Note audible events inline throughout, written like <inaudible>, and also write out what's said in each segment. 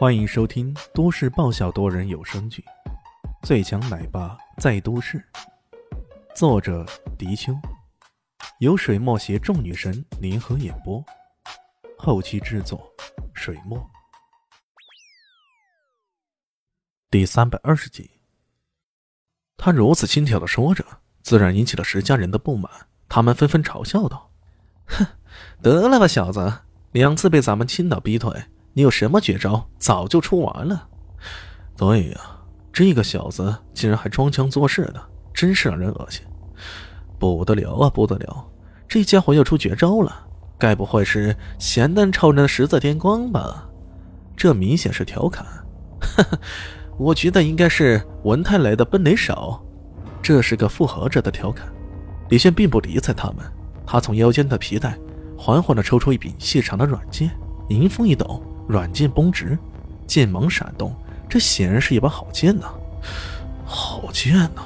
欢迎收听都市爆笑多人有声剧《最强奶爸在都市》，作者：迪秋，由水墨携众女神联合演播，后期制作：水墨。第三百二十集，他如此轻佻的说着，自然引起了石家人的不满，他们纷纷嘲笑道：“哼，得了吧，小子，两次被咱们青岛逼退。”你有什么绝招？早就出完了。对呀，这个小子竟然还装腔作势的，真是让人恶心。不得了啊，不得了！这家伙要出绝招了，该不会是咸蛋超人的十字天光吧？这明显是调侃。哈哈，我觉得应该是文泰来的奔雷手。这是个复合者的调侃。李炫并不理睬他们，他从腰间的皮带缓缓地抽出一柄细长的软剑，迎风一抖。软剑绷直，剑芒闪动，这显然是一把好剑呐！好剑呐！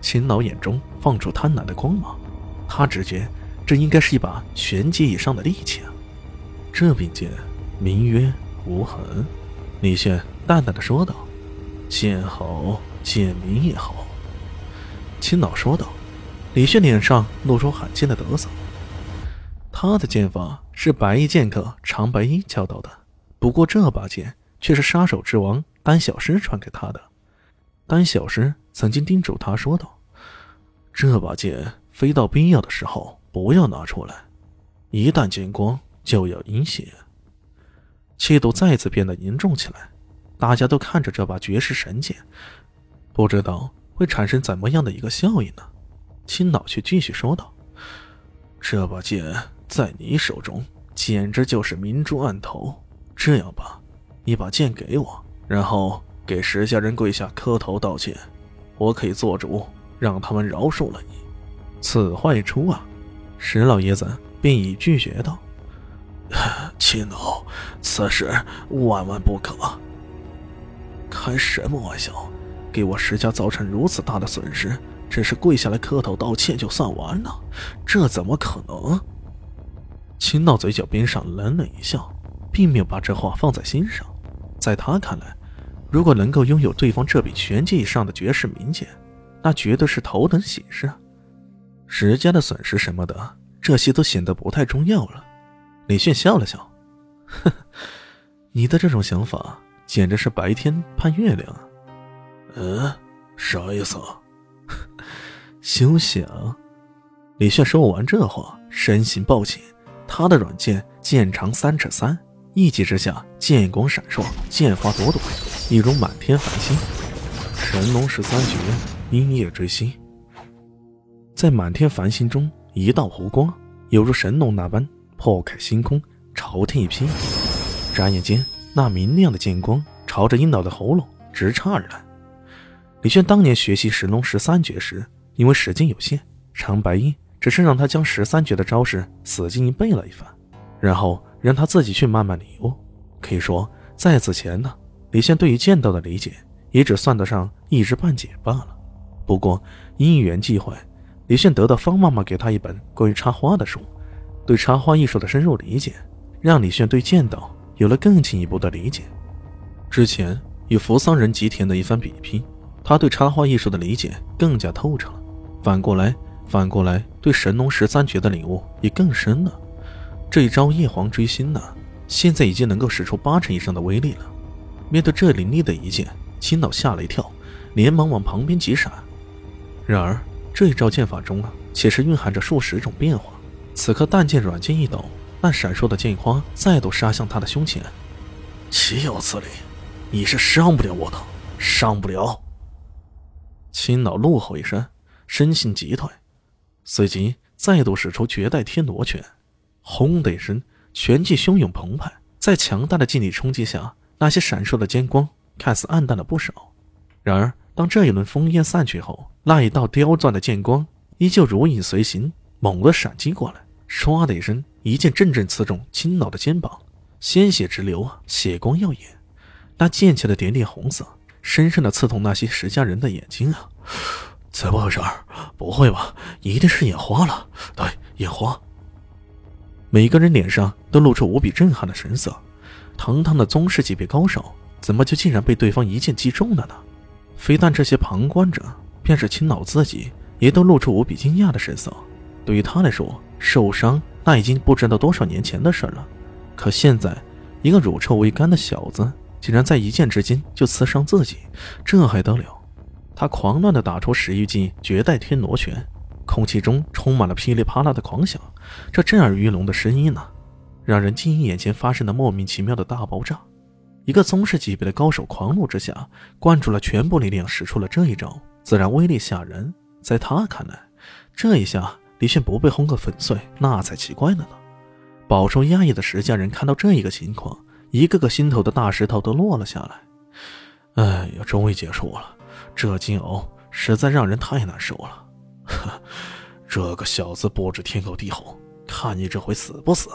秦老眼中放出贪婪的光芒，他直觉这应该是一把玄阶以上的利器啊！这柄剑名曰无痕。李炫淡淡的说道：“剑好，剑名也好。”秦老说道。李炫脸上露出罕见的得瑟。他的剑法是白衣剑客长白衣教导的。不过这把剑却是杀手之王丹小师传给他的。丹小师曾经叮嘱他说道：“这把剑非到必要的时候不要拿出来，一旦见光就要阴血。”气度再次变得凝重起来。大家都看着这把绝世神剑，不知道会产生怎么样的一个效应呢？青老却继续说道：“这把剑在你手中，简直就是明珠暗投。”这样吧，你把剑给我，然后给石家人跪下磕头道歉，我可以做主，让他们饶恕了你。此话一出啊，石老爷子便已拒绝道：“ <sighs> 秦老，此事万万不可！开什么玩笑？给我石家造成如此大的损失，只是跪下来磕头道歉就算完了？这怎么可能？”秦老嘴角边上冷冷一笑。并没有把这话放在心上，在他看来，如果能够拥有对方这笔玄阶以上的绝世名剑，那绝对是头等喜事。石家的损失什么的，这些都显得不太重要了。李炫笑了笑，呵呵，你的这种想法简直是白天盼月亮啊！嗯，啥意思啊？<laughs> 休想！李炫说完这话，身形暴起，他的软剑剑长三尺三。一击之下，剑光闪烁，剑花朵朵，一如满天繁星。神龙十三绝，阴夜追星。在满天繁星中，一道弧光犹如神龙那般破开星空，朝天一劈。眨眼间，那明亮的剑光朝着阴老的喉咙直插而来。李轩当年学习神龙十三绝时，因为时间有限，长白鹰只是让他将十三绝的招式死记硬背了一番，然后。让他自己去慢慢领悟。可以说，在此前呢，李现对于剑道的理解也只算得上一知半解罢了。不过因缘际会，李现得到方妈妈给他一本关于插花的书，对插花艺术的深入理解，让李炫对剑道有了更进一步的理解。之前与扶桑人吉田的一番比拼，他对插花艺术的理解更加透彻了。反过来，反过来对神农十三绝的领悟也更深了。这一招叶皇追星呢，现在已经能够使出八成以上的威力了。面对这凌厉的一剑，青岛吓了一跳，连忙往旁边急闪。然而这一招剑法中啊，且是蕴含着数十种变化。此刻弹剑软剑一抖，那闪烁的剑花再度杀向他的胸前。岂有此理！你是伤不了我的，伤不了！青岛怒吼一声，身形急退，随即再度使出绝代天罗拳。轰的一声，拳气汹涌澎湃，在强大的劲力冲击下，那些闪烁的剑光看似暗淡了不少。然而，当这一轮烽烟散去后，那一道刁钻的剑光依旧如影随形，猛地闪击过来，唰的一声，一剑阵阵刺中青老的肩膀，鲜血直流啊，血光耀眼。那剑气的点点红色，深深的刺痛那些石家人的眼睛啊！怎么回事？不会吧？一定是眼花了。对，眼花。每个人脸上都露出无比震撼的神色，堂堂的宗师级别高手，怎么就竟然被对方一剑击中了呢？非但这些旁观者，便是青老自己，也都露出无比惊讶的神色。对于他来说，受伤那已经不知道多少年前的事了。可现在，一个乳臭未干的小子，竟然在一剑之间就刺伤自己，这还得了？他狂乱地打出十余记绝代天罗拳，空气中充满了噼里啪啦的狂响，这震耳欲聋的声音呢，让人惊异眼前发生的莫名其妙的大爆炸。一个宗师级别的高手狂怒之下，灌注了全部力量，使出了这一招，自然威力吓人。在他看来，这一下李炫不被轰个粉碎，那才奇怪了呢。饱受压抑的石家人看到这一个情况，一个个心头的大石头都落了下来。哎呀，终于结束了，这煎熬实在让人太难受了。呵，<laughs> 这个小子不知天高地厚，看你这回死不死！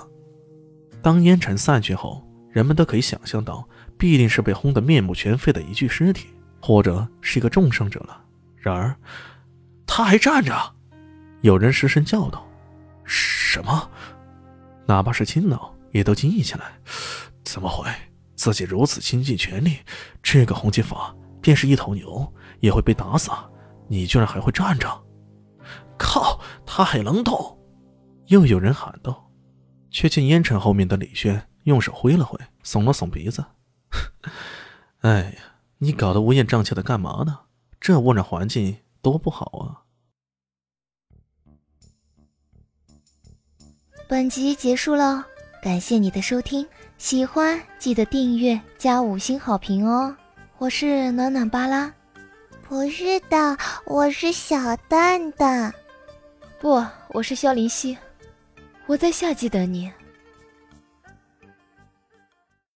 当烟尘散去后，人们都可以想象到。必定是被轰得面目全非的一具尸体，或者是一个重伤者了。然而，他还站着。有人失声叫道：“什么？”哪怕是青老也都惊异起来。怎么会？自己如此倾尽全力，这个红金法便是一头牛也会被打死，你居然还会站着？靠！他还能动！又有人喊道，却见烟尘后面的李轩用手挥了挥，耸了耸鼻子。<laughs> 哎呀，你搞得乌烟瘴气的干嘛呢？这污染环境多不好啊！本集结束了，感谢你的收听，喜欢记得订阅加五星好评哦！我是暖暖巴拉，不是的，我是小蛋蛋，不，我是萧林希，我在夏季等你。